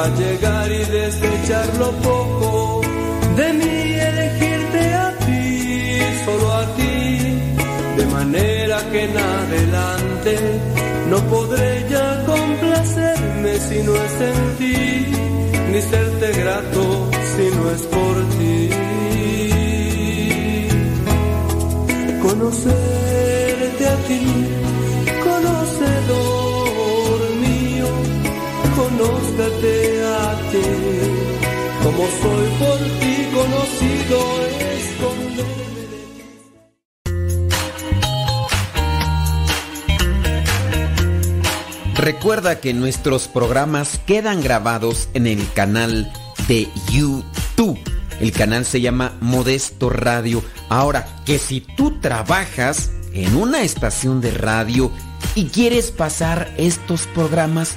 hasta llegar y desechar lo poco de mí, elegirte a ti, solo a ti, de manera que en adelante no podré ya complacerme si no es en ti, ni serte grato si no es por ti. Conocerte a ti, conocedor mío, conózcate como soy por ti conocido. Recuerda que nuestros programas quedan grabados en el canal de YouTube. El canal se llama Modesto Radio. Ahora, que si tú trabajas en una estación de radio y quieres pasar estos programas,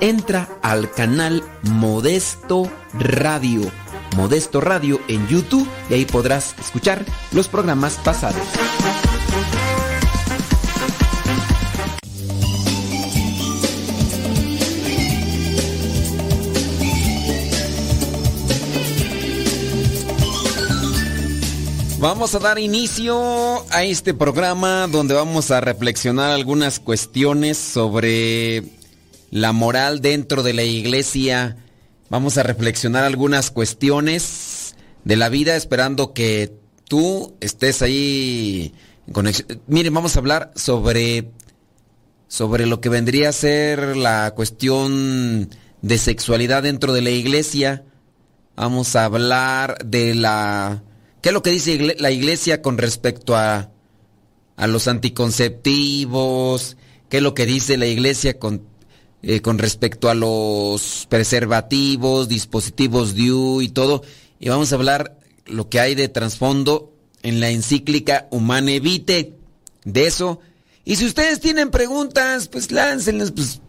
entra al canal Modesto Radio. Modesto Radio en YouTube y ahí podrás escuchar los programas pasados. Vamos a dar inicio a este programa donde vamos a reflexionar algunas cuestiones sobre la moral dentro de la iglesia. Vamos a reflexionar algunas cuestiones de la vida esperando que tú estés ahí en conexión. Miren, vamos a hablar sobre sobre lo que vendría a ser la cuestión de sexualidad dentro de la iglesia. Vamos a hablar de la ¿Qué es lo que dice la iglesia con respecto a, a los anticonceptivos? ¿Qué es lo que dice la iglesia con, eh, con respecto a los preservativos, dispositivos DIU y todo? Y vamos a hablar lo que hay de trasfondo en la encíclica Humane Vitae. De eso. Y si ustedes tienen preguntas, pues láncenlas, pues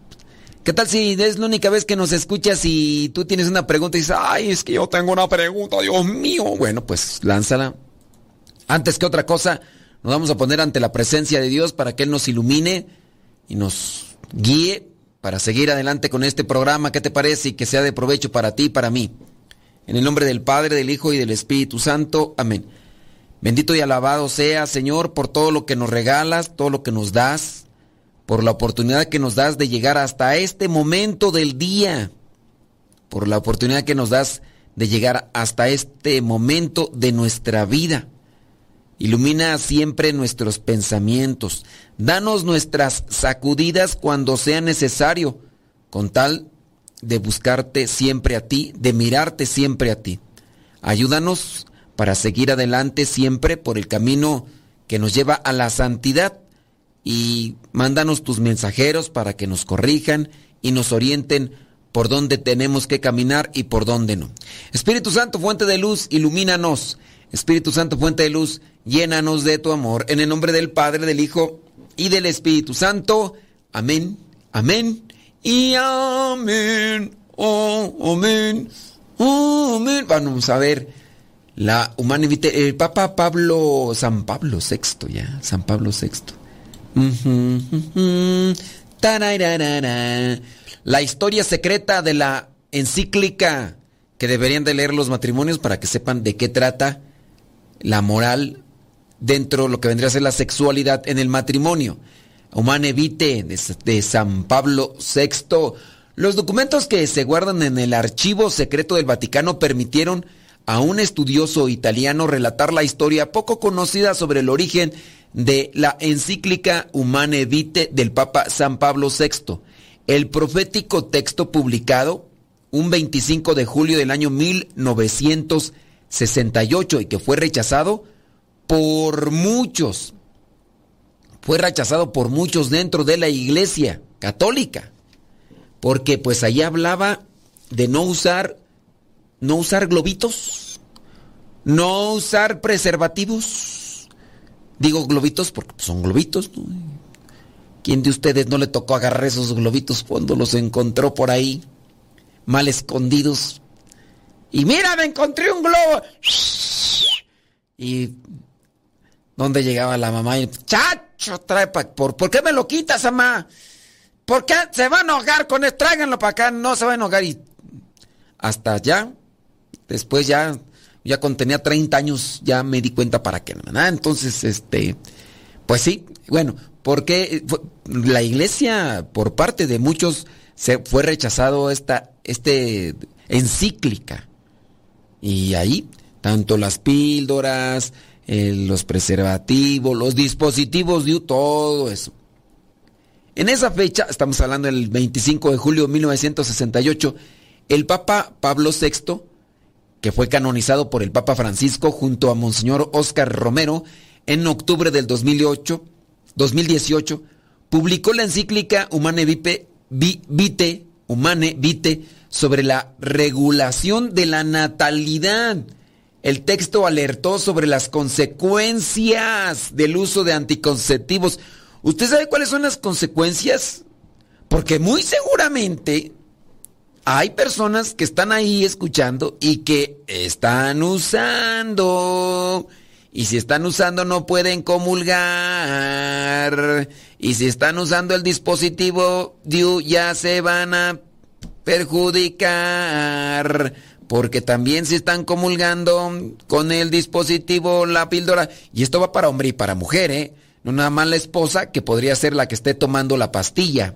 ¿Qué tal si es la única vez que nos escuchas y tú tienes una pregunta y dices, ay, es que yo tengo una pregunta, Dios mío? Bueno, pues lánzala. Antes que otra cosa, nos vamos a poner ante la presencia de Dios para que Él nos ilumine y nos guíe para seguir adelante con este programa. ¿Qué te parece? Y que sea de provecho para ti y para mí. En el nombre del Padre, del Hijo y del Espíritu Santo. Amén. Bendito y alabado sea, Señor, por todo lo que nos regalas, todo lo que nos das por la oportunidad que nos das de llegar hasta este momento del día, por la oportunidad que nos das de llegar hasta este momento de nuestra vida. Ilumina siempre nuestros pensamientos, danos nuestras sacudidas cuando sea necesario, con tal de buscarte siempre a ti, de mirarte siempre a ti. Ayúdanos para seguir adelante siempre por el camino que nos lleva a la santidad y mándanos tus mensajeros para que nos corrijan y nos orienten por dónde tenemos que caminar y por dónde no. Espíritu Santo, fuente de luz, ilumínanos. Espíritu Santo, fuente de luz, llénanos de tu amor. En el nombre del Padre, del Hijo y del Espíritu Santo. Amén Amén y amén. Oh, amén. Oh, amén. Vamos a ver. La humana el Papa Pablo, San Pablo VI, ya, San Pablo VI. La historia secreta de la encíclica que deberían de leer los matrimonios para que sepan de qué trata la moral dentro de lo que vendría a ser la sexualidad en el matrimonio. Humane Vitae de, San Pablo VI. Los documentos que se guardan en el archivo secreto del Vaticano permitieron a un estudioso italiano relatar la historia poco conocida sobre el origen de la encíclica Humane Vitae del Papa San Pablo VI. El profético texto publicado un 25 de julio del año 1968 y que fue rechazado por muchos fue rechazado por muchos dentro de la iglesia católica, porque pues allí hablaba de no usar, no usar globitos, no usar preservativos. Digo globitos porque son globitos. ¿Quién de ustedes no le tocó agarrar esos globitos cuando los encontró por ahí, mal escondidos? Y mira, me encontré un globo. Y ¿dónde llegaba la mamá y ¡chat! trae por, ¿Por qué me lo quitas, mamá? ¿Por qué se va a enojar con esto? Tráiganlo para acá, no se va a enojar. Y hasta ya, después ya, ya cuando tenía 30 años, ya me di cuenta para qué. ¿verdad? Entonces, este, pues sí, bueno, porque la iglesia, por parte de muchos, se fue rechazado esta este, encíclica. Y ahí, tanto las píldoras, eh, los preservativos, los dispositivos todo eso. En esa fecha, estamos hablando del 25 de julio de 1968, el Papa Pablo VI, que fue canonizado por el Papa Francisco junto a Monseñor Oscar Romero en octubre del 2008, 2018, publicó la encíclica Humane Vitae, Humane Vitae sobre la regulación de la natalidad el texto alertó sobre las consecuencias del uso de anticonceptivos. ¿Usted sabe cuáles son las consecuencias? Porque muy seguramente hay personas que están ahí escuchando y que están usando. Y si están usando no pueden comulgar. Y si están usando el dispositivo ya se van a perjudicar porque también se están comulgando con el dispositivo, la píldora, y esto va para hombre y para mujer, ¿eh? No nada más la esposa, que podría ser la que esté tomando la pastilla,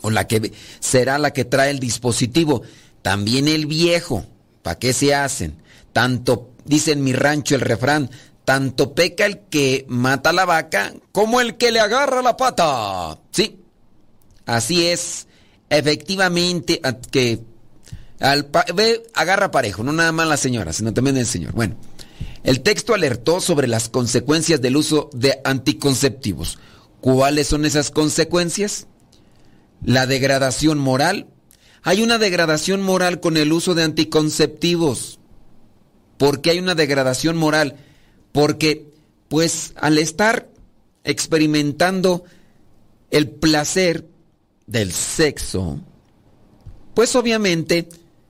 o la que será la que trae el dispositivo. También el viejo, ¿para qué se hacen? Tanto, dice en mi rancho el refrán, tanto peca el que mata la vaca como el que le agarra la pata. Sí, así es. Efectivamente, que ve, agarra parejo, no nada más la señora, sino también el señor. Bueno, el texto alertó sobre las consecuencias del uso de anticonceptivos. ¿Cuáles son esas consecuencias? La degradación moral. Hay una degradación moral con el uso de anticonceptivos. ¿Por qué hay una degradación moral? Porque, pues, al estar experimentando el placer del sexo, pues obviamente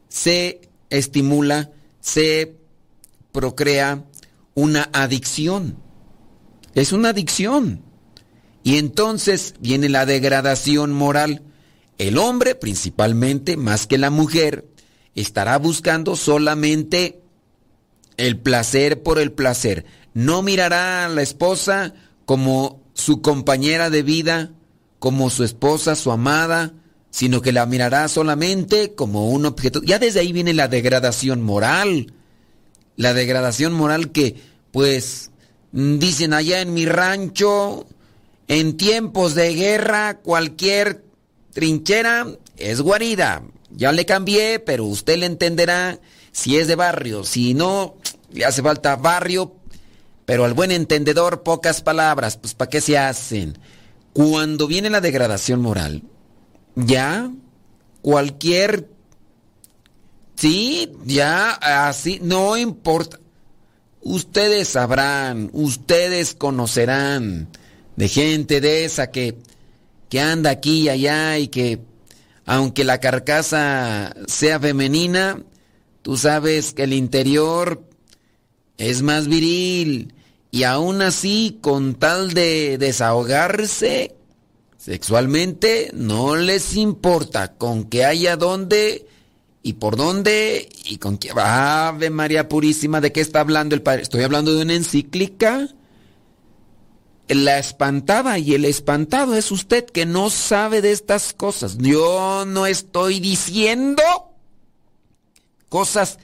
se estimula, se procrea una adicción. Es una adicción. Y entonces viene la degradación moral. El hombre, principalmente, más que la mujer, estará buscando solamente el placer por el placer. No mirará a la esposa como su compañera de vida, como su esposa, su amada, sino que la mirará solamente como un objeto. Ya desde ahí viene la degradación moral. La degradación moral que, pues, dicen allá en mi rancho, en tiempos de guerra, cualquier trinchera es guarida. Ya le cambié, pero usted le entenderá si es de barrio. Si no, le hace falta barrio, pero al buen entendedor pocas palabras. Pues, ¿para qué se hacen? Cuando viene la degradación moral, ya, cualquier... Sí, ya, así, no importa. Ustedes sabrán, ustedes conocerán de gente de esa que, que anda aquí y allá y que aunque la carcasa sea femenina, tú sabes que el interior es más viril y aún así con tal de desahogarse sexualmente no les importa con que haya dónde y por dónde y con qué. Ave María Purísima, ¿de qué está hablando el Padre? Estoy hablando de una encíclica. La espantada y el espantado es usted que no sabe de estas cosas. Yo no estoy diciendo cosas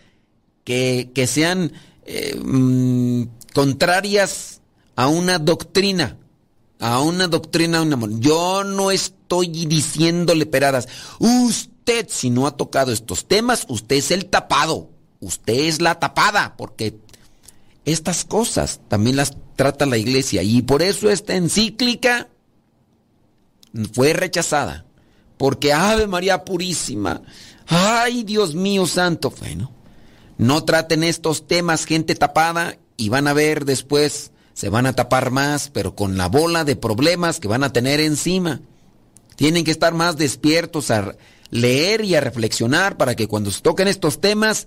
que, sean eh, mm, contrarias a una doctrina. A una doctrina, un amor. Yo no estoy diciéndole peradas. Usted, si no ha tocado estos temas, usted es el tapado. Usted es la tapada, porque estas cosas también las trata la iglesia. Y por eso esta encíclica fue rechazada. Porque Ave María Purísima, ay Dios mío santo, bueno, no traten estos temas gente tapada y van a ver después, se van a tapar más, pero con la bola de problemas que van a tener encima. Tienen que estar más despiertos a leer y a reflexionar para que cuando se toquen estos temas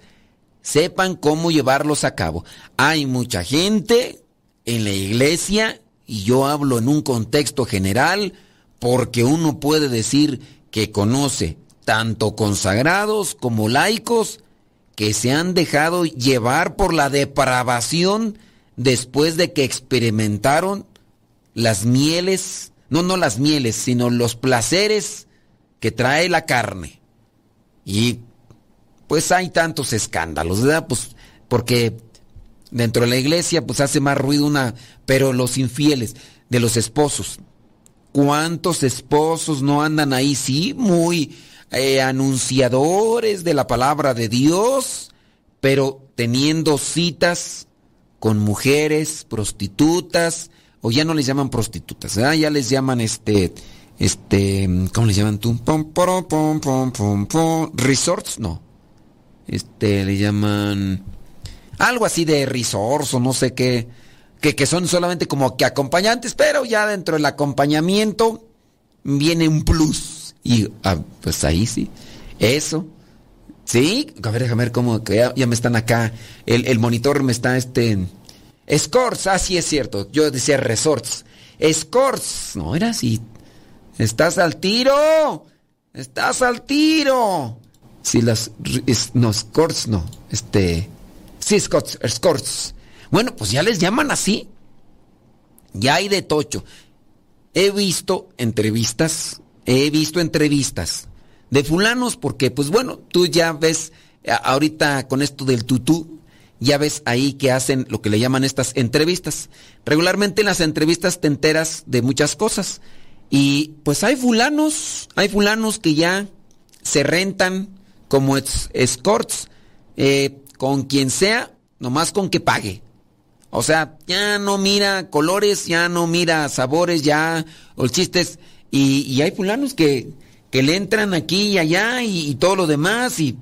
sepan cómo llevarlos a cabo. Hay mucha gente en la iglesia, y yo hablo en un contexto general, porque uno puede decir que conoce tanto consagrados como laicos que se han dejado llevar por la depravación después de que experimentaron las mieles, no, no las mieles, sino los placeres que trae la carne. Y pues hay tantos escándalos, ¿verdad? Pues porque dentro de la iglesia pues hace más ruido una, pero los infieles de los esposos. ¿Cuántos esposos no andan ahí? Sí, muy eh, anunciadores de la palabra de Dios, pero teniendo citas con mujeres, prostitutas, o ya no les llaman prostitutas, ¿verdad? ya les llaman este este, ¿cómo le llaman tú? Resorts, no. Este, le llaman algo así de resorts o no sé qué, que, que son solamente como que acompañantes, pero ya dentro del acompañamiento viene un plus. Y ah, pues ahí sí, eso. Sí, a ver, déjame ver cómo, que ya, me están acá, el, el, monitor me está, este, Scores, ah, sí es cierto, yo decía resorts. Scores, no era así, Estás al tiro. Estás al tiro. Si las no scores no, este sí scores, scores. Bueno, pues ya les llaman así. Ya hay de tocho. He visto entrevistas, he visto entrevistas de fulanos porque pues bueno, tú ya ves ahorita con esto del tutú, ya ves ahí que hacen lo que le llaman estas entrevistas. Regularmente en las entrevistas te enteras de muchas cosas. Y pues hay fulanos, hay fulanos que ya se rentan como escorts eh, con quien sea, nomás con que pague. O sea, ya no mira colores, ya no mira sabores, ya, o chistes. Y, y hay fulanos que, que, le entran aquí y allá y, todo lo demás y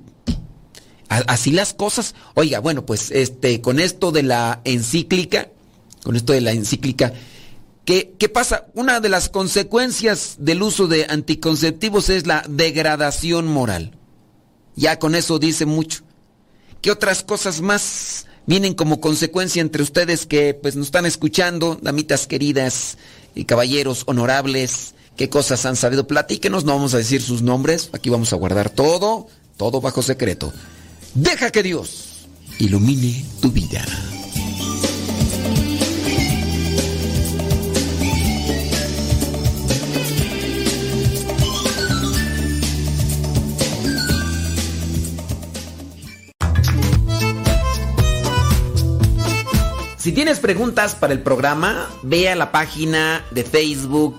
así las cosas. Oiga, bueno, pues este, con esto de la encíclica, con esto de la encíclica, ¿Qué, pasa? Una de las consecuencias del uso de anticonceptivos es la degradación moral. Ya con eso dice mucho. ¿Qué otras cosas más vienen como consecuencia entre ustedes que pues nos están escuchando, damitas queridas y caballeros honorables? ¿Qué cosas han sabido? Platíquenos, no vamos a decir sus nombres, aquí vamos a guardar todo, todo bajo secreto. Deja que Dios ilumine tu vida. Si tienes preguntas para el programa, ve a la página de Facebook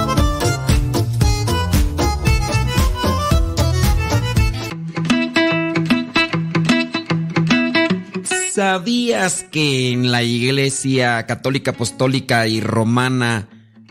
¿Sabías que en la Iglesia Católica Apostólica y Romana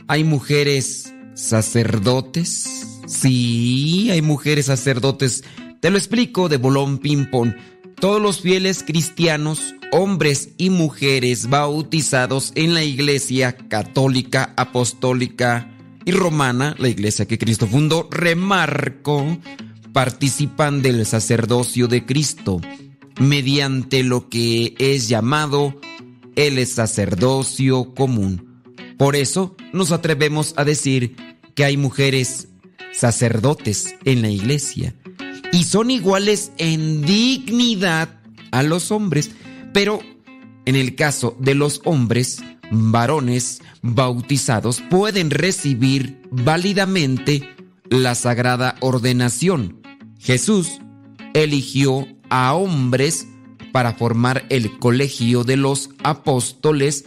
hay mujeres sacerdotes? Sí, hay mujeres sacerdotes. Te lo explico de bolón ping-pong. Todos los fieles cristianos, hombres y mujeres bautizados en la Iglesia Católica Apostólica y Romana, la iglesia que Cristo fundó, remarco, participan del sacerdocio de Cristo mediante lo que es llamado el sacerdocio común. Por eso nos atrevemos a decir que hay mujeres sacerdotes en la iglesia y son iguales en dignidad a los hombres, pero en el caso de los hombres, varones bautizados pueden recibir válidamente la sagrada ordenación. Jesús eligió a hombres para formar el colegio de los apóstoles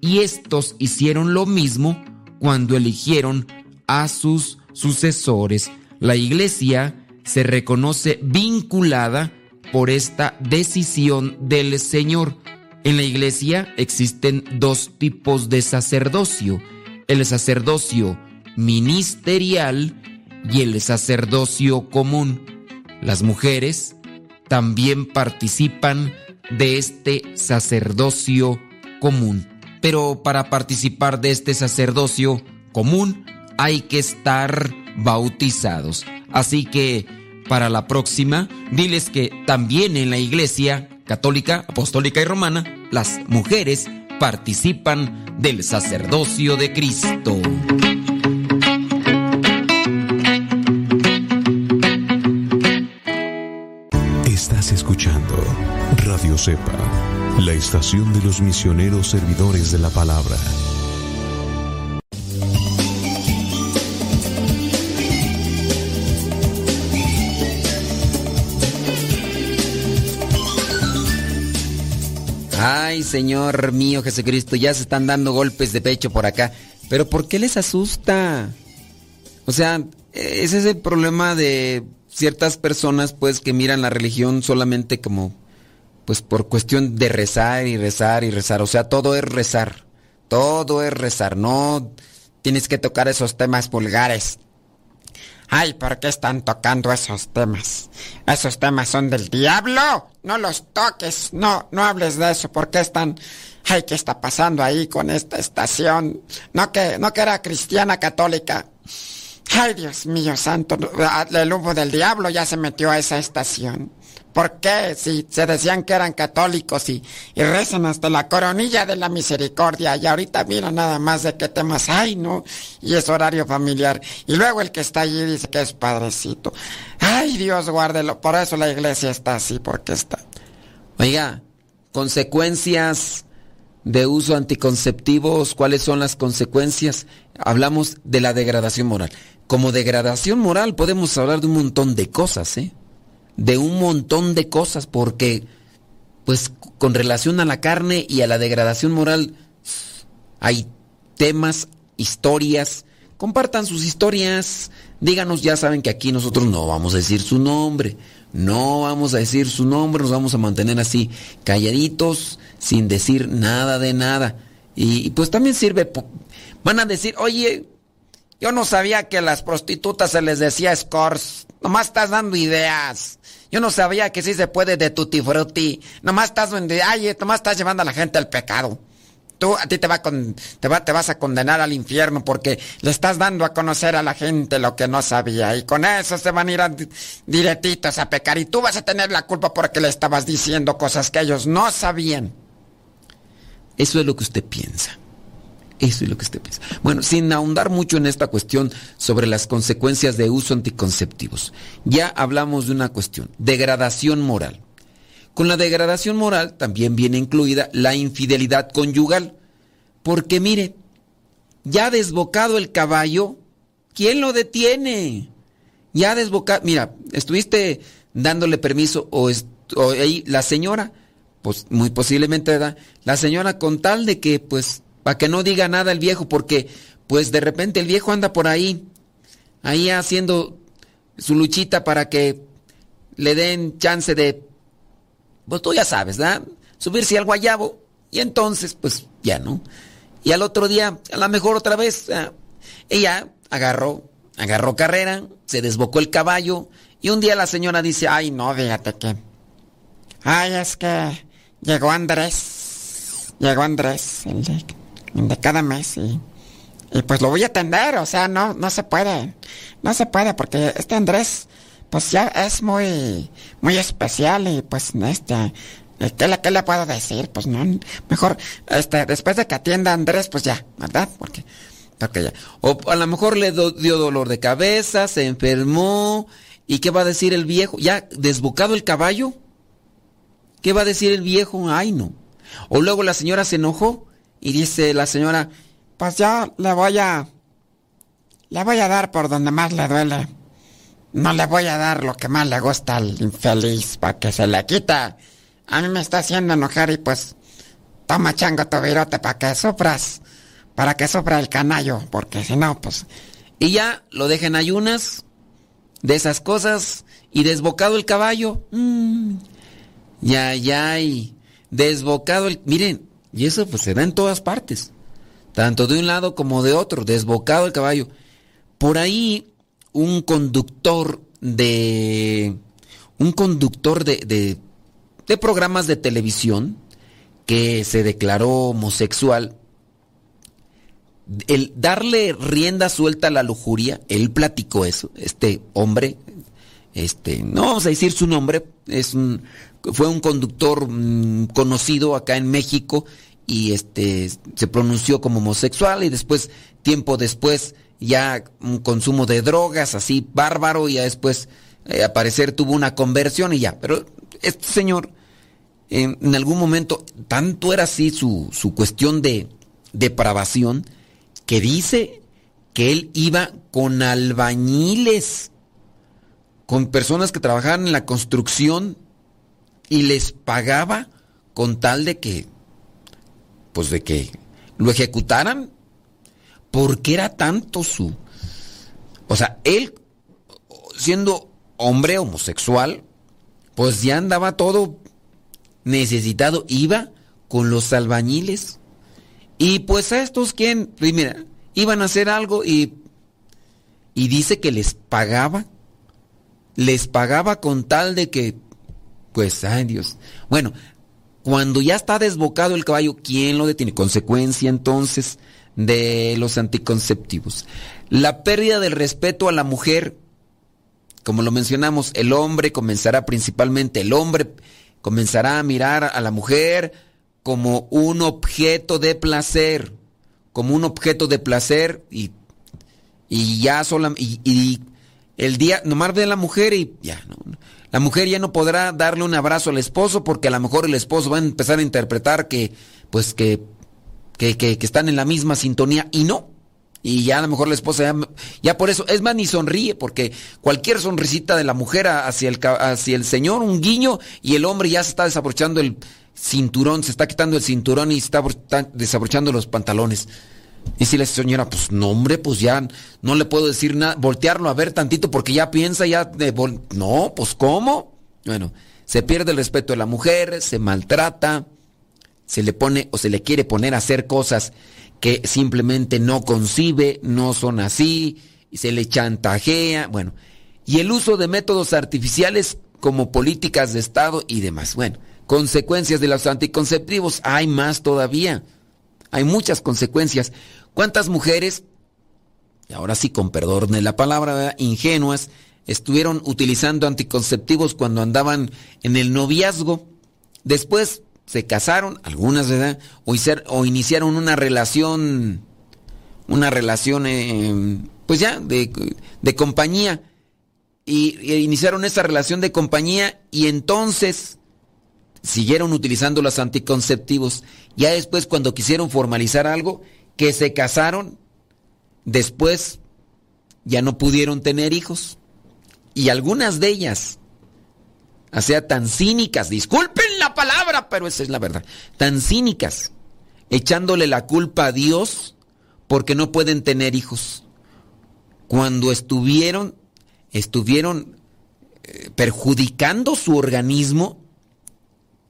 y estos hicieron lo mismo cuando eligieron a sus sucesores. La iglesia se reconoce vinculada por esta decisión del Señor. En la iglesia existen dos tipos de sacerdocio, el sacerdocio ministerial y el sacerdocio común. Las mujeres también participan de este sacerdocio común. Pero para participar de este sacerdocio común hay que estar bautizados. Así que para la próxima, diles que también en la iglesia católica, apostólica y romana, las mujeres participan del sacerdocio de Cristo. Cepa, la estación de los misioneros servidores de la palabra. Ay, Señor mío Jesucristo, ya se están dando golpes de pecho por acá. Pero ¿por qué les asusta? O sea, ese es el problema de ciertas personas, pues, que miran la religión solamente como, pues, por cuestión de rezar y rezar y rezar. O sea, todo es rezar. Todo es rezar. No tienes que tocar esos temas vulgares. Ay, ¿por qué están tocando esos temas? Esos temas son del diablo. No los toques. No, no hables de eso. ¿Por qué están? Ay, ¿qué está pasando ahí con esta estación? No que, no que era cristiana católica. Ay, Dios mío santo, el humo del diablo ya se metió a esa estación. ¿Por qué? Si se decían que eran católicos y, y rezan hasta la coronilla de la misericordia y ahorita mira nada más de qué temas hay, ¿no? Y es horario familiar. Y luego el que está allí dice que es padrecito. Ay, Dios guárdelo. Por eso la iglesia está así, porque está. Oiga, consecuencias de uso anticonceptivos, ¿cuáles son las consecuencias? Hablamos de la degradación moral. Como degradación moral podemos hablar de un montón de cosas, ¿eh? De un montón de cosas, porque, pues, con relación a la carne y a la degradación moral, hay temas, historias. Compartan sus historias. Díganos, ya saben que aquí nosotros no vamos a decir su nombre. No vamos a decir su nombre, nos vamos a mantener así, calladitos, sin decir nada de nada. Y, pues también sirve, van a decir, oye, yo no sabía que a las prostitutas se les decía scores. Nomás estás dando ideas. Yo no sabía que sí se puede de tutti frutti. Nomás estás, ay, nomás estás llevando a la gente al pecado. Tú, a ti te, va con, te, va, vas a condenar al infierno porque le estás dando a conocer a la gente lo que no sabía. Y con eso se van a ir a, directitos a pecar. Y tú vas a tener la culpa porque le estabas diciendo cosas que ellos no sabían. Eso es lo que usted piensa. Eso es lo que usted piensa. Bueno, sin ahondar mucho en esta cuestión sobre las consecuencias de uso anticonceptivos, ya hablamos de una cuestión, degradación moral. Con la degradación moral también viene incluida la infidelidad conyugal. Porque mire, ya desbocado el caballo, ¿quién lo detiene? Ya desbocado, mira, estuviste dándole permiso o, la señora, pues muy posiblemente. La señora con tal de que, pues, para que no diga nada el viejo, porque, pues, de repente el viejo anda por ahí, ahí haciendo su luchita para que le den chance de pues tú ya sabes, ¿verdad? subirse al guayabo. Y entonces, pues ya no. Y al otro día, a lo mejor otra vez, ah, ella agarró, agarró carrera, se desbocó el caballo. Y un día la señora dice, ay no, fíjate que... Ay, es que llegó Andrés. Llegó Andrés, cada mes. Y, y, pues lo voy a atender, o sea, no, no se puede. No se puede porque este Andrés pues ya es muy, muy especial y pues este, ¿qué le, qué le puedo decir? Pues no, mejor, este, después de que atienda Andrés, pues ya, ¿verdad? Porque, porque ya. O a lo mejor le dio dolor de cabeza, se enfermó, ¿y qué va a decir el viejo? ¿Ya desbocado el caballo? ¿Qué va a decir el viejo? Ay, no. O luego la señora se enojó y dice la señora, pues ya le voy a, le voy a dar por donde más le duele. No le voy a dar lo que más le gusta al infeliz para que se le quita. A mí me está haciendo enojar y pues toma chango tu virote para que sufras. Para que sufra el canallo. Porque si no, pues... Y ya lo dejen ayunas de esas cosas y desbocado el caballo. Mm, ya, ya, y desbocado el... Miren, y eso pues se da en todas partes. Tanto de un lado como de otro, desbocado el caballo. Por ahí un conductor de un conductor de, de, programas de televisión que se declaró homosexual, el darle rienda suelta a la lujuria, él platicó eso, este hombre, este, no vamos a decir su nombre, es un, fue un conductor mm, conocido acá en México y este se pronunció como homosexual y después tiempo después ya un consumo de drogas así bárbaro y ya después eh, aparecer tuvo una conversión y ya. Pero este señor en algún momento tanto era así su, su cuestión de depravación que dice que él iba con albañiles, con personas que trabajaban en la construcción y les pagaba con tal de que, pues de que lo ejecutaran ¿Por qué era tanto su... O sea, él, siendo hombre homosexual, pues ya andaba todo necesitado, iba con los albañiles. Y pues a estos, ¿quién? Pues mira, iban a hacer algo y, y dice que les pagaba. Les pagaba con tal de que, pues, ay Dios. Bueno, cuando ya está desbocado el caballo, ¿quién lo detiene? Consecuencia entonces de los anticonceptivos. La pérdida del respeto a la mujer, como lo mencionamos, el hombre comenzará principalmente, el hombre comenzará a mirar a la mujer como un objeto de placer, como un objeto de placer y, y ya sola, y, el día, nomás ve a la mujer y ya, no, la mujer ya no podrá darle un abrazo al esposo porque a lo mejor el esposo va a empezar a interpretar que, pues que que, están en la misma sintonía y no. Y ya a lo mejor la esposa ya, por eso, es más, ni sonríe, porque cualquier sonrisita de la mujer hacia el, hacia el Señor, un guiño, y el hombre ya se está desabrochando el cinturón, se está quitando el cinturón y se está desabrochando los pantalones. Y si la señora, pues no, hombre, pues ya no le puedo decir nada, voltearlo a ver tantito porque ya piensa, ya. De no, pues ¿cómo? Bueno, se pierde el respeto de la mujer, se maltrata se le pone o se le quiere poner a hacer cosas que simplemente no concibe, no son así, y se le chantajea, bueno, y el uso de métodos artificiales como políticas de Estado y demás. Bueno, consecuencias de los anticonceptivos, hay más todavía, hay muchas consecuencias. ¿Cuántas mujeres, y ahora sí con perdón de la palabra, ingenuas, estuvieron utilizando anticonceptivos cuando andaban en el noviazgo? Después se casaron, algunas, ¿verdad? O, o iniciaron una relación, una relación, eh, pues ya, de, compañía. Y, iniciaron esa relación de compañía y entonces siguieron utilizando los anticonceptivos. Ya después, cuando quisieron formalizar algo, que se casaron, después ya no pudieron tener hijos. Y algunas de ellas o sea, tan cínicas, disculpen la palabra, pero esa es la verdad, tan cínicas, echándole la culpa a Dios porque no pueden tener hijos. Cuando estuvieron, estuvieron eh, perjudicando su organismo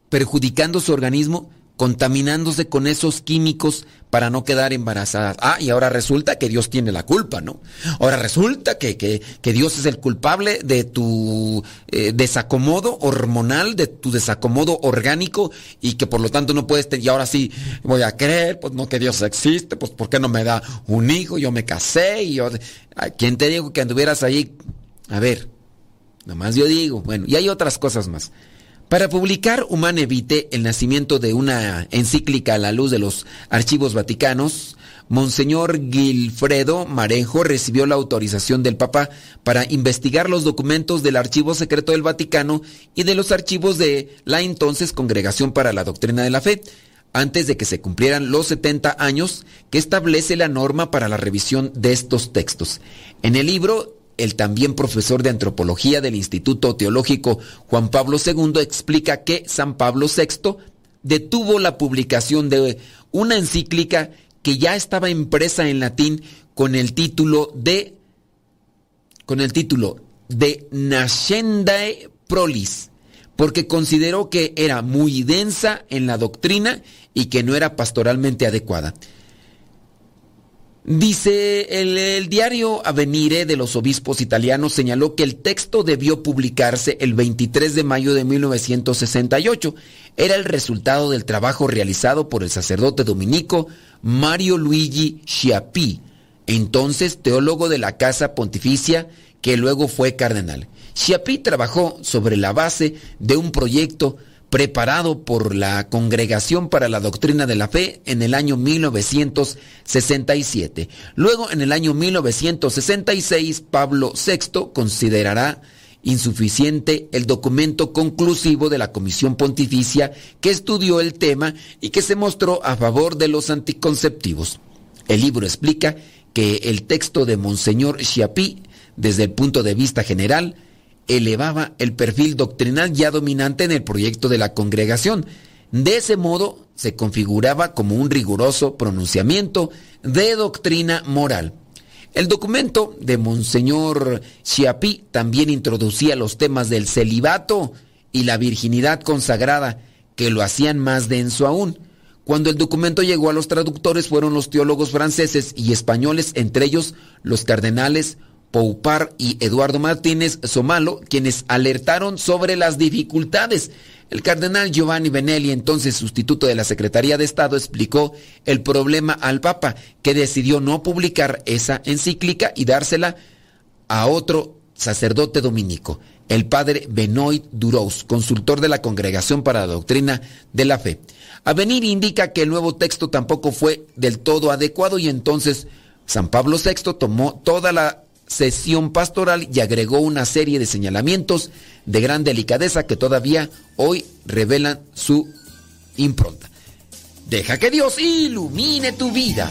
perjudicando su organismo, contaminándose con esos químicos para no quedar embarazadas. Ah, y ahora resulta que Dios tiene la culpa, ¿no? Ahora resulta que, que, Dios es el culpable de tu eh, desacomodo hormonal, de tu desacomodo orgánico y que por lo tanto no puedes, y ahora sí voy a creer, pues no que Dios existe, pues ¿por qué no me da un hijo? Yo me casé y yo... ¿Quién te dijo que anduvieras ahí? A ver, nomás yo digo, bueno, y hay otras cosas más. Para publicar Humane Vitae, el nacimiento de una encíclica a la luz de los archivos vaticanos, Monseñor Gilfredo Marejo recibió la autorización del Papa para investigar los documentos del Archivo Secreto del Vaticano y de los archivos de la entonces Congregación para la Doctrina de la Fe, antes de que se cumplieran los 70 años que establece la norma para la revisión de estos textos. En el libro el también profesor de antropología del Instituto Teológico Juan Pablo II explica que San Pablo VI detuvo la publicación de una encíclica que ya estaba impresa en latín con el título de con el título de Nascendae Prolis, porque consideró que era muy densa en la doctrina y que no era pastoralmente adecuada. Dice el, diario Avenire de los obispos italianos señaló que el texto debió publicarse el 23 de mayo de 1968. Era el resultado del trabajo realizado por el sacerdote dominico Mario Luigi Schiappi, entonces teólogo de la Casa Pontificia, que luego fue cardenal. Schiappi trabajó sobre la base de un proyecto preparado por la Congregación para la Doctrina de la Fe en el año 1967. Luego, en el año 1966, Pablo VI considerará insuficiente el documento conclusivo de la Comisión Pontificia que estudió el tema y que se mostró a favor de los anticonceptivos. El libro explica que el texto de Monseñor Chiapi, desde el punto de vista general, elevaba el perfil doctrinal ya dominante en el proyecto de la congregación. De ese modo se configuraba como un riguroso pronunciamiento de doctrina moral. El documento de Monseñor Chiapi también introducía los temas del celibato y la virginidad consagrada, que lo hacían más denso aún. Cuando el documento llegó a los traductores fueron los teólogos franceses y españoles, entre ellos los cardenales Poupar y Eduardo Martínez Somalo, quienes alertaron sobre las dificultades. El cardenal Giovanni Benelli, entonces sustituto de la Secretaría de Estado, explicó el problema al Papa, que decidió no publicar esa encíclica y dársela a otro sacerdote dominico, el padre Benoit Durous, consultor de la Congregación para la Doctrina de la Fe. Avenir indica que el nuevo texto tampoco fue del todo adecuado y entonces San Pablo VI tomó toda la sesión pastoral y agregó una serie de señalamientos de gran delicadeza que todavía hoy revelan su impronta. Deja que Dios ilumine tu vida.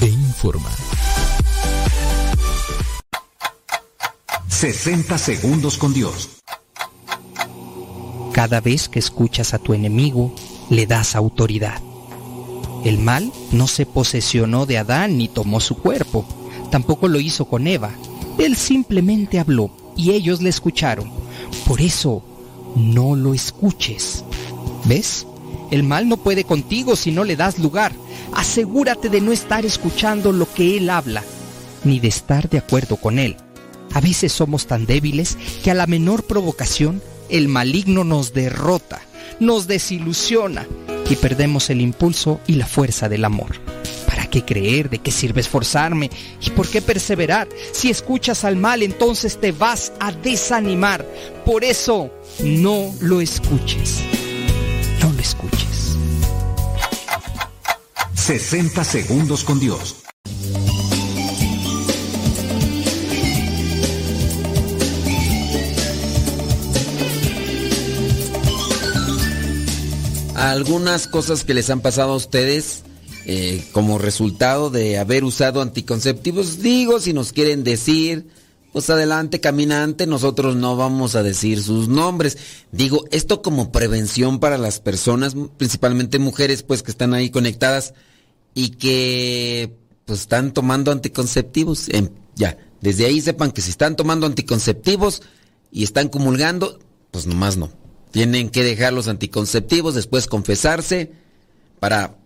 e informa. 60 segundos con Dios. Cada vez que escuchas a tu enemigo, le das autoridad. El mal no se posesionó de Adán ni tomó su cuerpo. Tampoco lo hizo con Eva. Él simplemente habló y ellos le escucharon. Por eso, no lo escuches. ¿Ves? El mal no puede contigo si no le das lugar. Asegúrate de no estar escuchando lo que él habla, ni de estar de acuerdo con él. A veces somos tan débiles que a la menor provocación el maligno nos derrota, nos desilusiona y perdemos el impulso y la fuerza del amor. ¿Para qué creer? ¿De qué sirve esforzarme? ¿Y por qué perseverar? Si escuchas al mal, entonces te vas a desanimar. Por eso, no lo escuches. No lo escuches. 60 segundos con Dios. algunas cosas que les han pasado a ustedes eh, como resultado de haber usado anticonceptivos. Digo, si nos quieren decir, pues adelante, caminante, nosotros no vamos a decir sus nombres. Digo, esto como prevención para las personas, principalmente mujeres, pues que están ahí conectadas y que pues están tomando anticonceptivos. ya, desde ahí sepan que si están tomando anticonceptivos y están comulgando, pues nomás no. Tienen que dejar los anticonceptivos, después confesarse para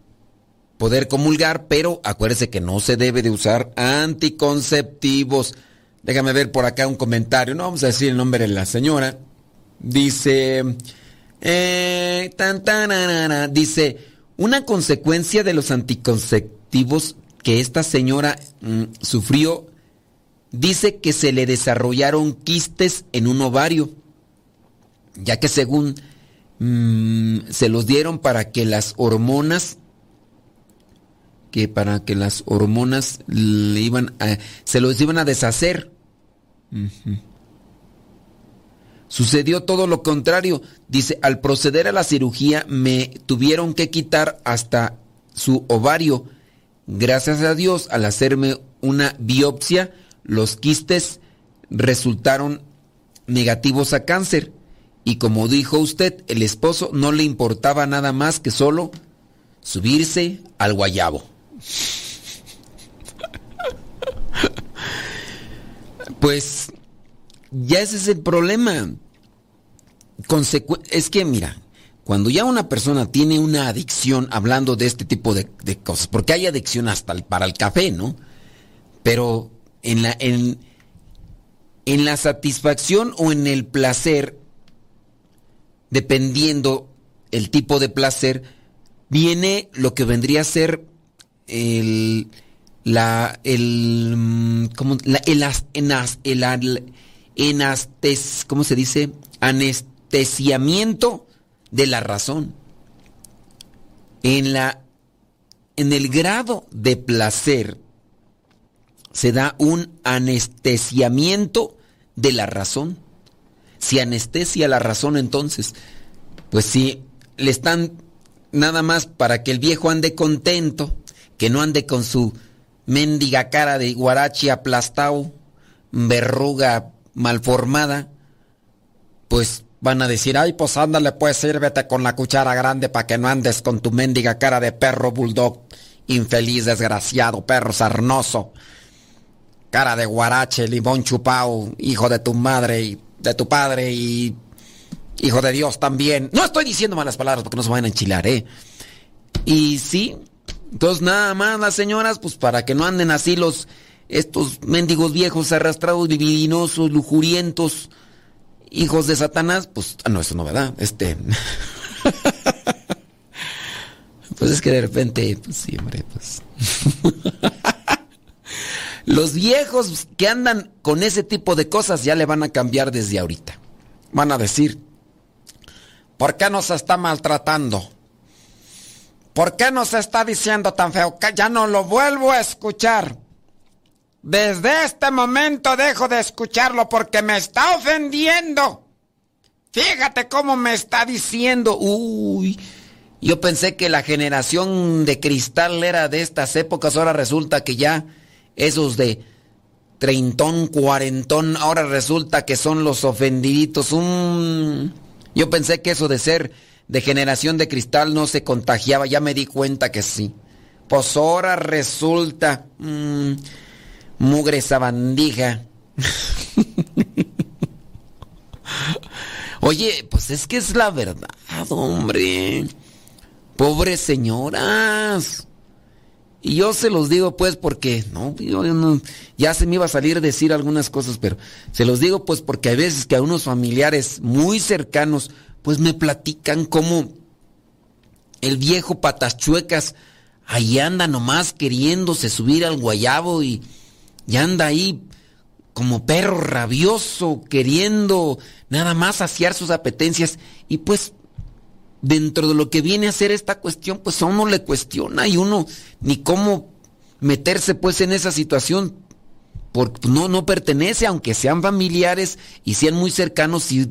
poder comulgar, pero acuérdese que no se debe de usar anticonceptivos. Déjame ver por acá un comentario, no vamos a decir el nombre de la señora. Dice, eh, tan, tan, dice, una consecuencia de los anticonceptivos que esta señora mm, sufrió, dice que se le desarrollaron quistes en un ovario ya que según mm, se los dieron para que las hormonas que para que las hormonas le iban a, se los iban a deshacer. Sucedió todo lo contrario. Dice, al proceder a la cirugía me tuvieron que quitar hasta su ovario. Gracias a Dios, al hacerme una biopsia, los quistes resultaron negativos a cáncer. Y como dijo usted, el esposo no le importaba nada más que solo subirse al guayabo. Pues ya ese es el problema. es que mira, cuando ya una persona tiene una adicción, hablando de este tipo de, cosas, porque hay adicción hasta para el café, ¿no? Pero en la, en, en la satisfacción o en el placer dependiendo el tipo de placer, viene lo que vendría a ser el la el mm, ¿cómo, la, el, enas, el, ¿cómo se dice? anestesiamiento de la razón. En la en el grado de placer se da un anestesiamiento de la razón. Si anestesia la razón entonces, pues si le están nada más para que el viejo ande contento, que no ande con su mendiga cara de guarachi aplastado, verruga malformada, pues van a decir, ay, pues ándale, pues sírvete con la cuchara grande para que no andes con tu mendiga cara de perro bulldog, infeliz, desgraciado, perro sarnoso, cara de guarache, limón chupao, hijo de tu madre y de tu padre y hijo de Dios también. No estoy diciendo malas palabras porque no se vayan a enchilar, ¿eh? Y sí, entonces nada más las señoras, pues para que no anden así los, estos mendigos viejos arrastrados, libidinosos, lujurientos, hijos de Satanás, pues, ah, no, eso no, ¿verdad? Este... pues es que de repente, pues sí, hombre, pues... Los viejos que andan con ese tipo de cosas ya le van a cambiar desde ahorita. Van a decir, ¿por qué nos está maltratando? ¿Por qué nos está diciendo tan feo? Que ya no lo vuelvo a escuchar. Desde este momento dejo de escucharlo porque me está ofendiendo. Fíjate cómo me está diciendo. Uy, yo pensé que la generación de cristal era de estas épocas, ahora resulta que ya esos de treintón, cuarentón, ahora resulta que son los ofendiditos. Yo pensé que eso de ser de generación de cristal no se contagiaba, ya me di cuenta que sí. Pues ahora resulta... Mm, mugre sabandija. Oye, pues es que es la verdad, hombre. Pobres señoras. Y yo se los digo pues porque, no, ya se me iba a salir decir algunas cosas, pero se los digo pues porque hay veces que a unos familiares muy cercanos pues me platican cómo el viejo patas chuecas ahí anda nomás queriéndose subir al guayabo y, y anda ahí como perro rabioso queriendo nada más saciar sus apetencias. Y pues dentro de lo que viene a ser esta cuestión, pues a uno le cuestiona y uno ni cómo meterse pues en esa situación, porque no, no pertenece, aunque sean familiares y sean muy cercanos y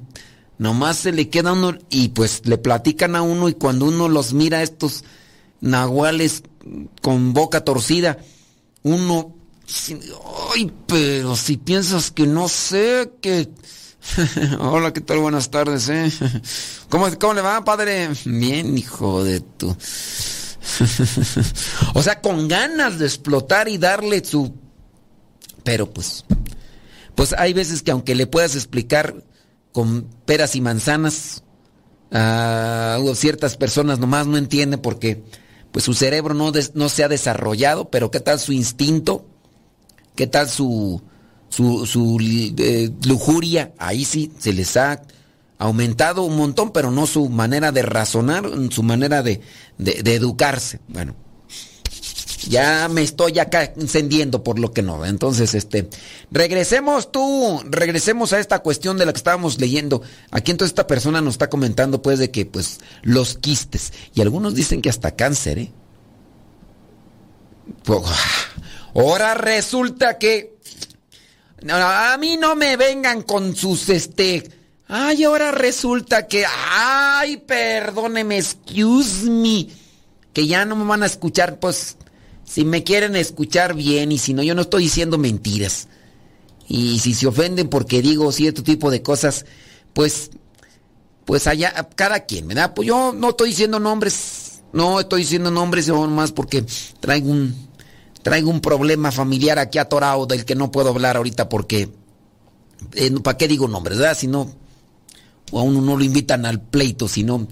nomás se le queda uno y pues le platican a uno y cuando uno los mira estos nahuales con boca torcida, uno, ay, pero si piensas que no sé, que Hola, ¿qué tal? Buenas tardes, ¿eh? ¿Cómo, ¿Cómo, le va, padre? Bien, hijo de tu... o sea, con ganas de explotar y darle su... Pero pues... Pues hay veces que aunque le puedas explicar con peras y manzanas, a ciertas personas nomás no entienden porque pues su cerebro no, no se ha desarrollado, pero ¿qué tal su instinto? ¿Qué tal su su, eh, lujuria, ahí sí se les ha aumentado un montón, pero no su manera de razonar, su manera de, de, educarse. Bueno, ya me estoy acá encendiendo por lo que no. Entonces, este, regresemos tú, regresemos a esta cuestión de la que estábamos leyendo. Aquí entonces esta persona nos está comentando pues de que pues los quistes y algunos dicen que hasta cáncer, ¿eh? Ahora resulta que a mí no me vengan con sus este. Ay, ahora resulta que. Ay, perdóneme, excuse me. Que ya no me van a escuchar, pues. Si me quieren escuchar bien y si no, yo no estoy diciendo mentiras. Y si se ofenden porque digo cierto tipo de cosas, pues. Pues allá, cada quien, ¿verdad? Pues yo no estoy diciendo nombres. No estoy diciendo nombres, más porque traigo un traigo un problema familiar aquí atorado del que no puedo hablar ahorita porque... Eh, ¿Para qué digo nombres, verdad? Si no... O a uno no lo invitan al pleito, sino...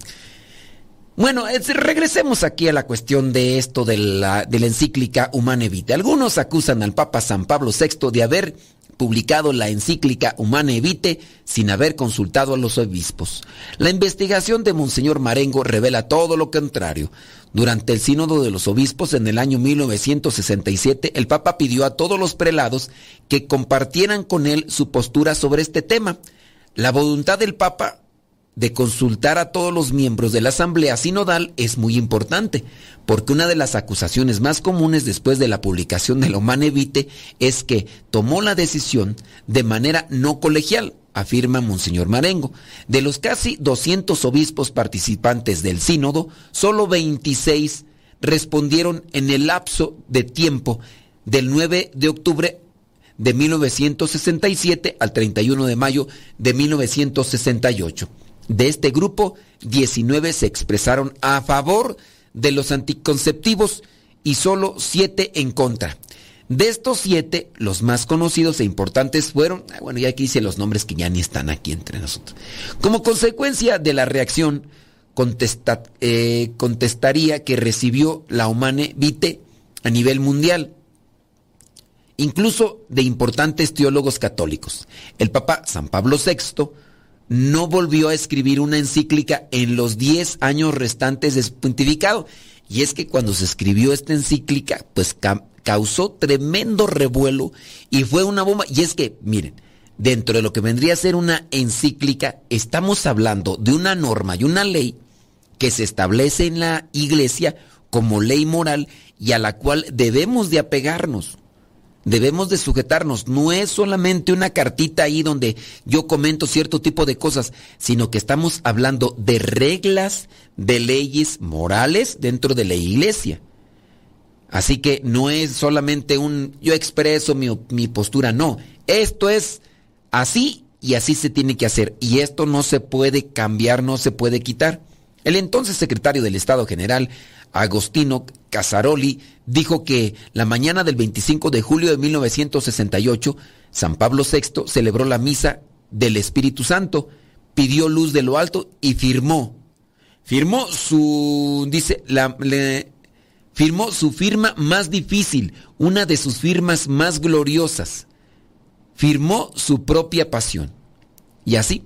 Bueno, regresemos aquí a la cuestión de esto de la, encíclica Humane Vitae. Algunos acusan al Papa San Pablo VI de haber publicado la encíclica Humane Vitae sin haber consultado a los obispos. La investigación de Monseñor Marengo revela todo lo contrario. Durante el sínodo de los obispos en el año 1967, el Papa pidió a todos los prelados que compartieran con él su postura sobre este tema. La voluntad del Papa de consultar a todos los miembros de la Asamblea Sinodal es muy importante, porque una de las acusaciones más comunes después de la publicación de la Humane Vitae es que tomó la decisión de manera no colegial, afirma Monseñor Marengo. De los casi 200 obispos participantes del sínodo, solo 26 respondieron en el lapso de tiempo del 9 de octubre de 1967 al 31 de mayo de 1968. De este grupo, 19 se expresaron a favor de los anticonceptivos y solo 7 en contra. De estos siete, los más conocidos e importantes fueron, ah, bueno, ya aquí dice los nombres que ya ni están aquí entre nosotros. Como consecuencia de la reacción, eh, contestaría que recibió la Humane Vite a nivel mundial, incluso de importantes teólogos católicos. El Papa San Pablo VI no volvió a escribir una encíclica en los 10 años restantes de su pontificado. Y es que cuando se escribió esta encíclica, pues causó tremendo revuelo y fue una bomba. Y es que, miren, dentro de lo que vendría a ser una encíclica, estamos hablando de una norma y una ley que se establece en la iglesia como ley moral y a la cual debemos de apegarnos. Debemos de sujetarnos. No es solamente una cartita ahí donde yo comento cierto tipo de cosas, sino que estamos hablando de reglas, de leyes morales dentro de la iglesia. Así que no es solamente un yo expreso mi, mi postura, no. Esto es así y así se tiene que hacer. Y esto no se puede cambiar, no se puede quitar. El entonces secretario del Estado General, Agostino Casaroli, dijo que la mañana del 25 de julio de 1968, San Pablo VI celebró la misa del Espíritu Santo, pidió luz de lo alto y firmó. Firmó su, dice, la, firmó su firma más difícil, una de sus firmas más gloriosas. Firmó su propia pasión. Y así,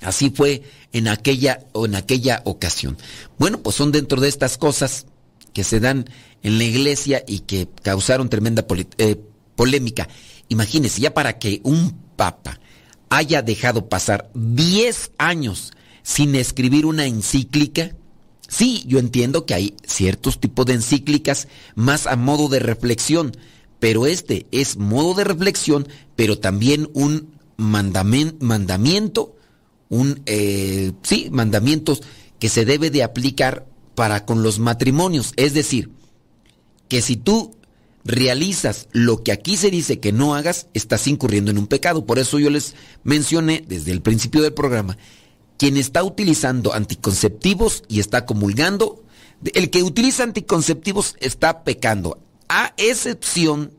así fue en aquella, en aquella ocasión. Bueno, pues son dentro de estas cosas que se dan en la iglesia y que causaron tremenda eh, polémica. Imagínense, ya para que un papa haya dejado pasar 10 años sin escribir una encíclica, sí, yo entiendo que hay ciertos tipos de encíclicas más a modo de reflexión, pero este es modo de reflexión, pero también un mandamiento un, eh, sí, mandamientos que se debe de aplicar para con los matrimonios. Es decir, que si tú realizas lo que aquí se dice que no hagas, estás incurriendo en un pecado. Por eso yo les mencioné desde el principio del programa, quien está utilizando anticonceptivos y está comulgando, el que utiliza anticonceptivos está pecando, a excepción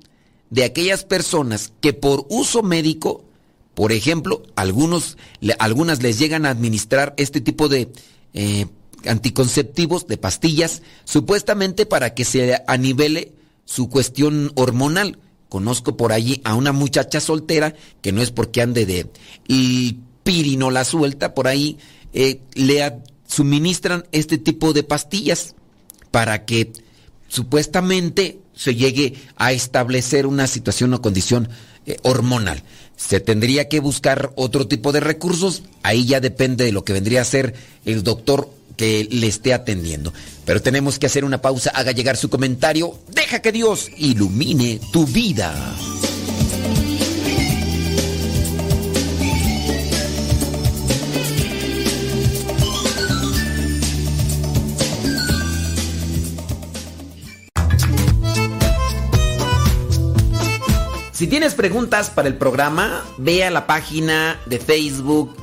de aquellas personas que por uso médico por ejemplo, algunos, algunas les llegan a administrar este tipo de eh, anticonceptivos, de pastillas, supuestamente para que se anivele su cuestión hormonal. Conozco por allí a una muchacha soltera que no es porque ande de y pirino la suelta, por ahí eh, le suministran este tipo de pastillas para que supuestamente se llegue a establecer una situación o condición eh, hormonal. Se tendría que buscar otro tipo de recursos, ahí ya depende de lo que vendría a ser el doctor que le esté atendiendo. Pero tenemos que hacer una pausa, haga llegar su comentario, deja que Dios ilumine tu vida. Si tienes preguntas para el programa, ve a la página de Facebook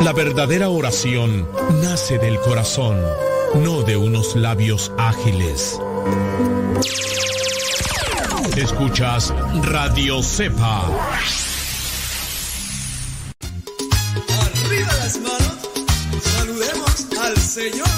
La verdadera oración nace del corazón, no de unos labios ágiles. Escuchas Radio Cepa. Arriba las manos, saludemos al Señor.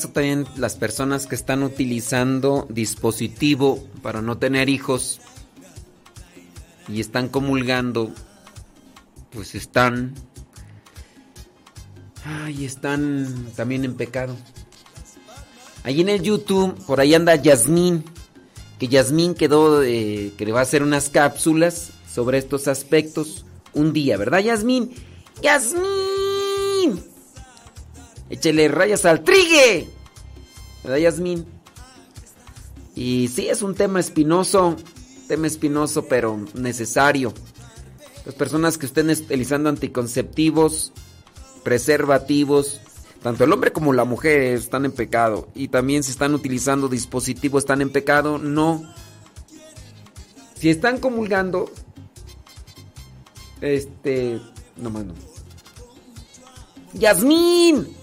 También las personas que están utilizando dispositivo para no tener hijos y están comulgando, pues están... Ay, están también en pecado. Allí en el YouTube, por ahí anda Yasmín, que Yasmín quedó, que le va a hacer unas cápsulas sobre estos aspectos un día, ¿verdad Yasmín? Yasmín. Échele rayas al trigue. ¿Verdad Yasmín? Y sí, es un tema espinoso, tema espinoso, pero necesario. Las personas que estén utilizando anticonceptivos, preservativos, tanto el hombre como la mujer están en pecado. Y también si están utilizando dispositivos están en pecado, no. Si están comulgando, este, no mano. Yasmín.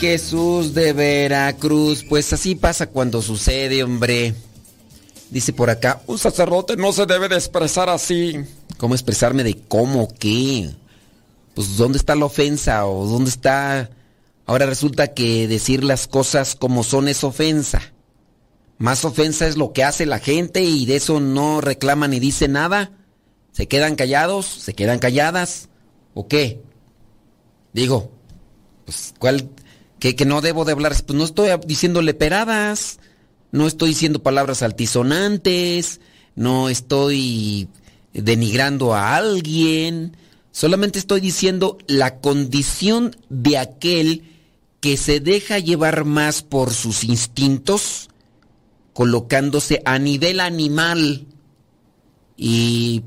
Jesús de Veracruz. Pues así pasa cuando sucede, hombre. Dice por acá, un sacerdote no se debe de expresar así. ¿Cómo expresarme de cómo qué? Pues ¿dónde está la ofensa o dónde está... Ahora resulta que decir las cosas como son es ofensa. Más ofensa es lo que hace la gente y de eso no reclaman ni dicen nada. ¿Se quedan callados? ¿Se quedan calladas? ¿O qué? Digo, pues ¿cuál? ¿Que, que no debo de hablar? Pues no estoy diciéndole peradas. No estoy diciendo palabras altisonantes, no estoy denigrando a alguien, solamente estoy diciendo la condición de aquel que se deja llevar más por sus instintos, colocándose a nivel animal. Y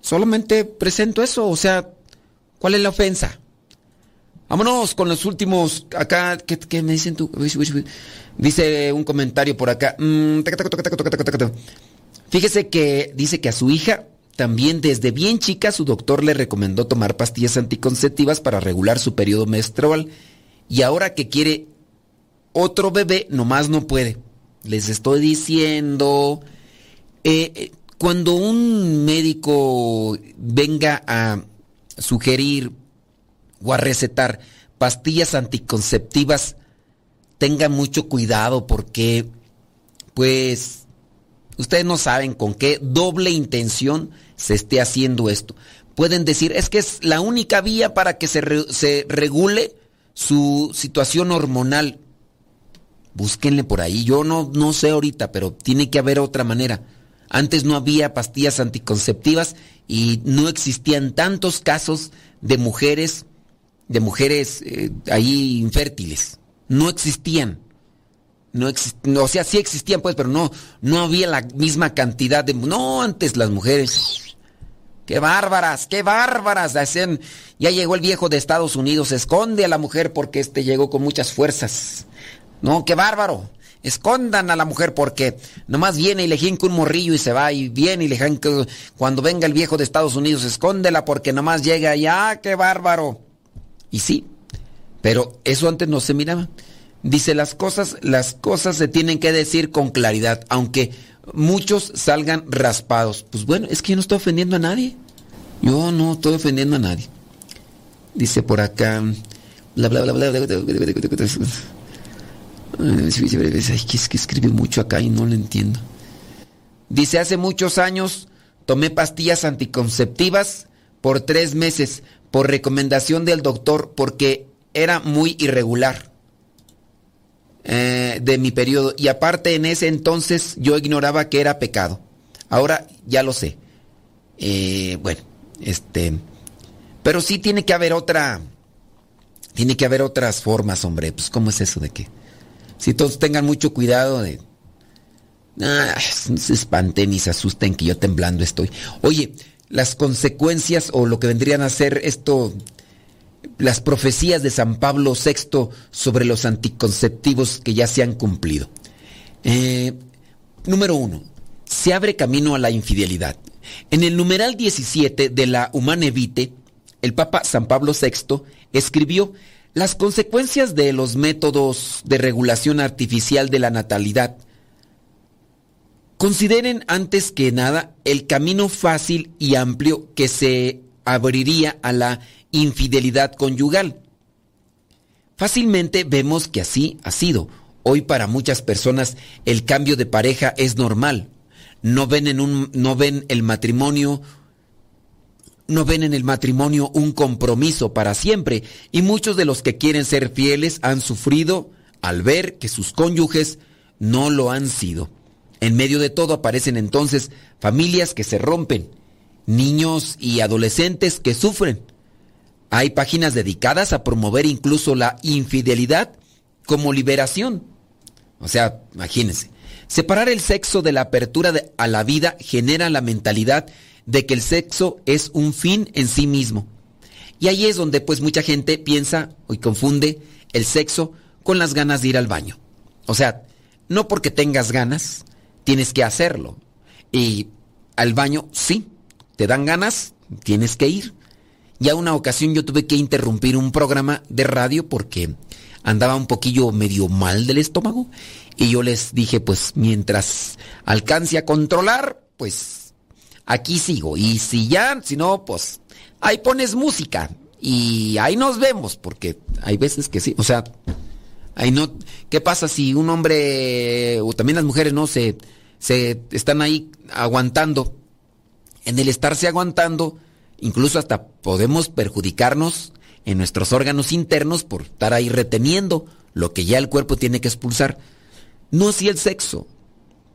solamente presento eso, o sea, ¿cuál es la ofensa? Vámonos con los últimos. Acá, ¿qué, me dicen tú? Dice un comentario por acá. Fíjese que dice que a su hija también desde bien chica su doctor le recomendó tomar pastillas anticonceptivas para regular su periodo menstrual. Y ahora que quiere otro bebé, nomás no puede. Les estoy diciendo, cuando un médico venga a sugerir o a recetar pastillas anticonceptivas, tengan mucho cuidado porque, pues, ustedes no saben con qué doble intención se esté haciendo esto. Pueden decir, es que es la única vía para que se, se regule su situación hormonal. Búsquenle por ahí. Yo no, no sé ahorita, pero tiene que haber otra manera. Antes no había pastillas anticonceptivas y no existían tantos casos de mujeres de mujeres eh, ahí infértiles. No existían. No o sea, sí existían pues, pero no, no había la misma cantidad de... No, antes las mujeres... ¡Qué bárbaras! ¡Qué bárbaras! Hacían, ya llegó el viejo de Estados Unidos, esconde a la mujer porque este llegó con muchas fuerzas. No, qué bárbaro. Escondan a la mujer porque nomás viene y le jinca un morrillo y se va y viene y le jinca... Cuando venga el viejo de Estados Unidos, escóndela porque nomás llega y ¡ah, qué bárbaro! Y sí, pero eso antes no se miraba. Dice las cosas, las cosas se tienen que decir con claridad, aunque muchos salgan raspados. Pues bueno, es que yo no estoy ofendiendo a nadie. Yo no estoy ofendiendo a nadie. Dice por acá, bla bla bla bla. bla, es que escribe mucho acá y no lo entiendo. Dice, hace muchos años tomé pastillas anticonceptivas por tres meses por recomendación del doctor porque era muy irregular eh, de mi periodo y aparte en ese entonces yo ignoraba que era pecado. Ahora ya lo sé. Eh, bueno, este, pero sí tiene que haber otra, tiene que haber otras formas, hombre. Pues cómo es eso de que, si todos tengan mucho cuidado de, Ah, no se espanten ni se asusten que yo temblando estoy. Oye, las consecuencias o lo que vendrían a ser esto, las profecías de San Pablo VI sobre los anticonceptivos que ya se han cumplido. Eh, número uno, se abre camino a la infidelidad. En el numeral 17 de la Humane Vitae, el Papa San Pablo VI escribió las consecuencias de los métodos de regulación artificial de la natalidad. Consideren antes que nada el camino fácil y amplio que se abriría a la infidelidad conyugal. Fácilmente vemos que así ha sido. Hoy para muchas personas el cambio de pareja es normal. No ven en no ven el matrimonio no ven en el matrimonio un compromiso para siempre y muchos de los que quieren ser fieles han sufrido al ver que sus cónyuges no lo han sido. En medio de todo aparecen entonces familias que se rompen, niños y adolescentes que sufren. Hay páginas dedicadas a promover incluso la infidelidad como liberación. O sea, imagínense, separar el sexo de la apertura a la vida genera la mentalidad de que el sexo es un fin en sí mismo. Y ahí es donde pues mucha gente piensa y confunde el sexo con las ganas de ir al baño. O sea, no porque tengas ganas, tienes que hacerlo. Y al baño, sí, te dan ganas, tienes que ir. Ya una ocasión yo tuve que interrumpir un programa de radio porque andaba un poquillo medio mal del estómago y yo les dije, pues mientras alcance a controlar, pues aquí sigo. Y si ya, si no, pues ahí pones música y ahí nos vemos, porque hay veces que sí, o sea, ahí no, ¿qué pasa si un hombre o también las mujeres no se, se están ahí aguantando? En el estarse aguantando, incluso hasta podemos perjudicarnos en nuestros órganos internos por estar ahí reteniendo lo que ya el cuerpo tiene que expulsar. No así el sexo.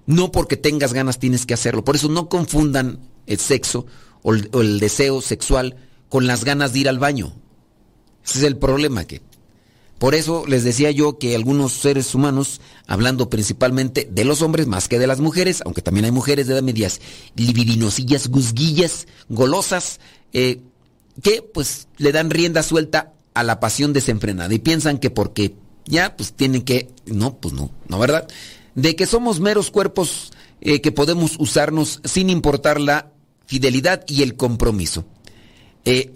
No porque tengas ganas tienes que hacerlo. Por eso no confundan el sexo o el, deseo sexual con las ganas de ir al baño. Ese es el problema que... Por eso les decía yo que algunos seres humanos, hablando principalmente de los hombres más que de las mujeres, aunque también hay mujeres de edad medias libidinosillas, guzguillas, golosas, eh, que pues le dan rienda suelta a la pasión desenfrenada y piensan que porque ya pues tienen que... No, pues no, ¿no verdad? de que somos meros cuerpos eh, que podemos usarnos sin importar la fidelidad y el compromiso. Eh,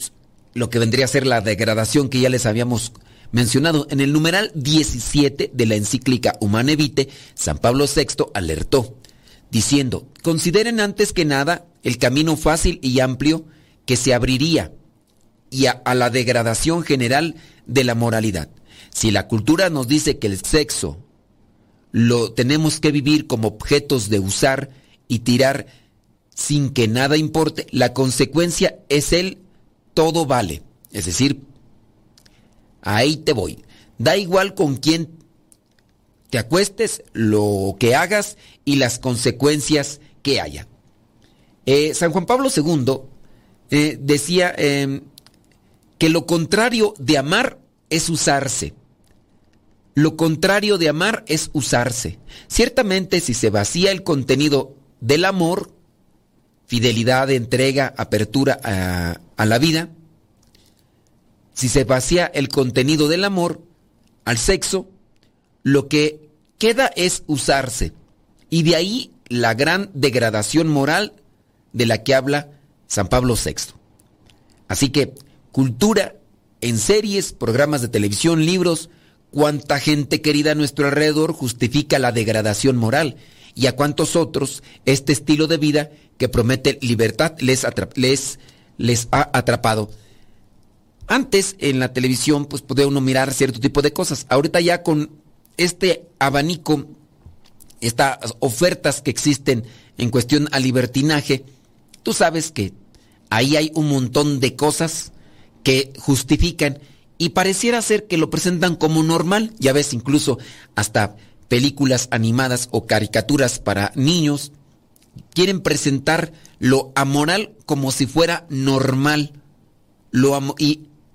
lo que vendría a ser la degradación que ya les habíamos mencionado. En el numeral 17 de la encíclica Humane Vitae, San Pablo VI alertó, diciendo, consideren antes que nada el camino fácil y amplio que se abriría y a la degradación general de la moralidad. Si la cultura nos dice que el sexo lo tenemos que vivir como objetos de usar y tirar sin que nada importe, la consecuencia es el todo vale. Es decir, ahí te voy. Da igual con quién te acuestes, lo que hagas y las consecuencias que haya. Eh, San Juan Pablo II eh, decía em, que lo contrario de amar es usarse. Lo contrario de amar es usarse. Ciertamente si se vacía el contenido del amor, fidelidad, entrega, apertura a, la vida, si se vacía el contenido del amor al sexo, lo que queda es usarse. Y de ahí la gran degradación moral de la que habla San Pablo VI. Así que cultura en series, programas de televisión, libros, cuánta gente querida a nuestro alrededor justifica la degradación moral y a cuántos otros este estilo de vida que promete libertad les, les, les ha atrapado. Antes en la televisión pues podía uno mirar cierto tipo de cosas. Ahorita ya con este abanico, estas ofertas que existen en cuestión a libertinaje, tú sabes que ahí hay un montón de cosas que justifican y pareciera ser que lo presentan como normal. Ya ves incluso hasta películas animadas o caricaturas para niños quieren presentar lo amoral como si fuera normal.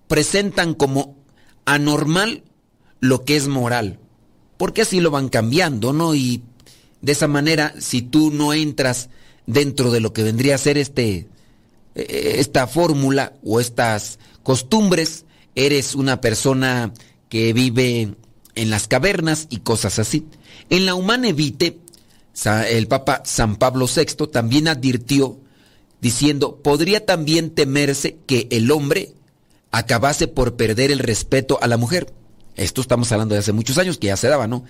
Presentan como anormal lo que es moral. Porque así lo van cambiando, ¿no? Y de esa manera, si tú no entras dentro de lo que vendría a ser este, eh, esta fórmula o estas costumbres, eres una persona que vive en las cavernas y cosas así. En la Humana Vitae, el Papa San Pablo VI también advirtió diciendo, podría también temerse que el hombre acabase por perder el respeto a la mujer. Esto estamos hablando de hace muchos años, que ya se daba, ¿no?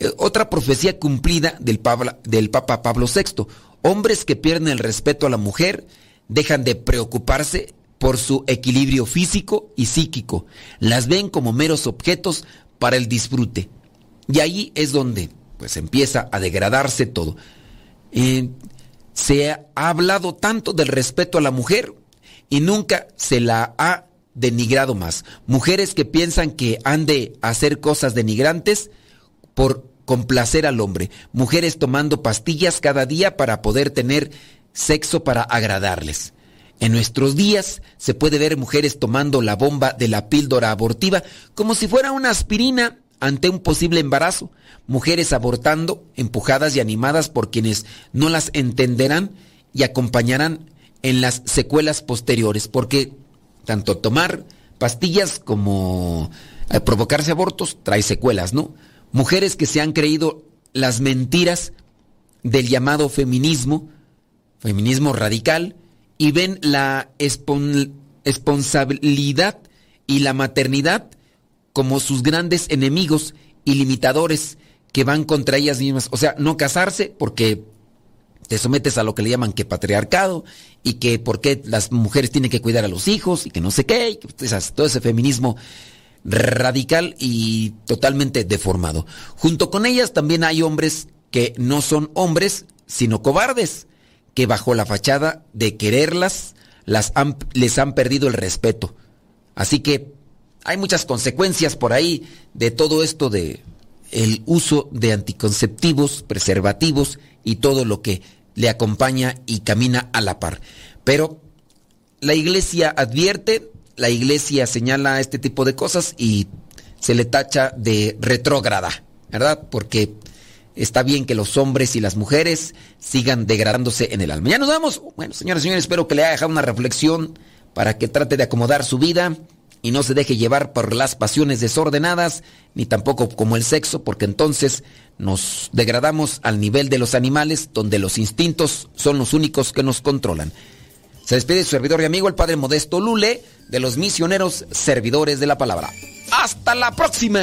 Eh, otra profecía cumplida del Papa, del Papa Pablo VI. Hombres que pierden el respeto a la mujer dejan de preocuparse por su equilibrio físico y psíquico. Las ven como meros objetos para el disfrute. Y ahí es donde pues empieza a degradarse todo. Eh, se ha hablado tanto del respeto a la mujer y nunca se la ha denigrado más. Mujeres que piensan que han de hacer cosas denigrantes por complacer al hombre. Mujeres tomando pastillas cada día para poder tener sexo para agradarles. En nuestros días se puede ver mujeres tomando la bomba de la píldora abortiva como si fuera una aspirina ante un posible embarazo. Mujeres abortando, empujadas y animadas por quienes no las entenderán y acompañarán en las secuelas posteriores, porque tanto tomar pastillas como eh, provocarse abortos trae secuelas, ¿no? Mujeres que se han creído las mentiras del llamado feminismo, feminismo radical, y ven la responsabilidad y la maternidad como sus grandes enemigos y limitadores que van contra ellas mismas. O sea, no casarse porque te sometes a lo que le llaman que patriarcado y que por qué las mujeres tienen que cuidar a los hijos y que no sé qué, y todo ese feminismo radical y totalmente deformado. Junto con ellas también hay hombres que no son hombres, sino cobardes, que bajo la fachada de quererlas, las les han perdido el respeto. Así que hay muchas consecuencias por ahí de todo esto de el uso de anticonceptivos, preservativos y todo lo que le acompaña y camina a la par. Pero la iglesia advierte, la iglesia señala este tipo de cosas y se le tacha de retrógrada, ¿verdad? Porque está bien que los hombres y las mujeres sigan degradándose en el alma. Ya nos vamos. Bueno, señores y señores, espero que le haya dejado una reflexión para que trate de acomodar su vida y no se deje llevar por las pasiones desordenadas, ni tampoco como el sexo, porque entonces nos degradamos al nivel de los animales, donde los instintos son los únicos que nos controlan. Se despide su servidor y amigo, el Padre Modesto Lule, de los misioneros servidores de la palabra. ¡Hasta la próxima!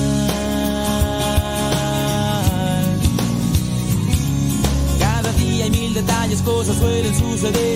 Detalles, cosas suelen suceder.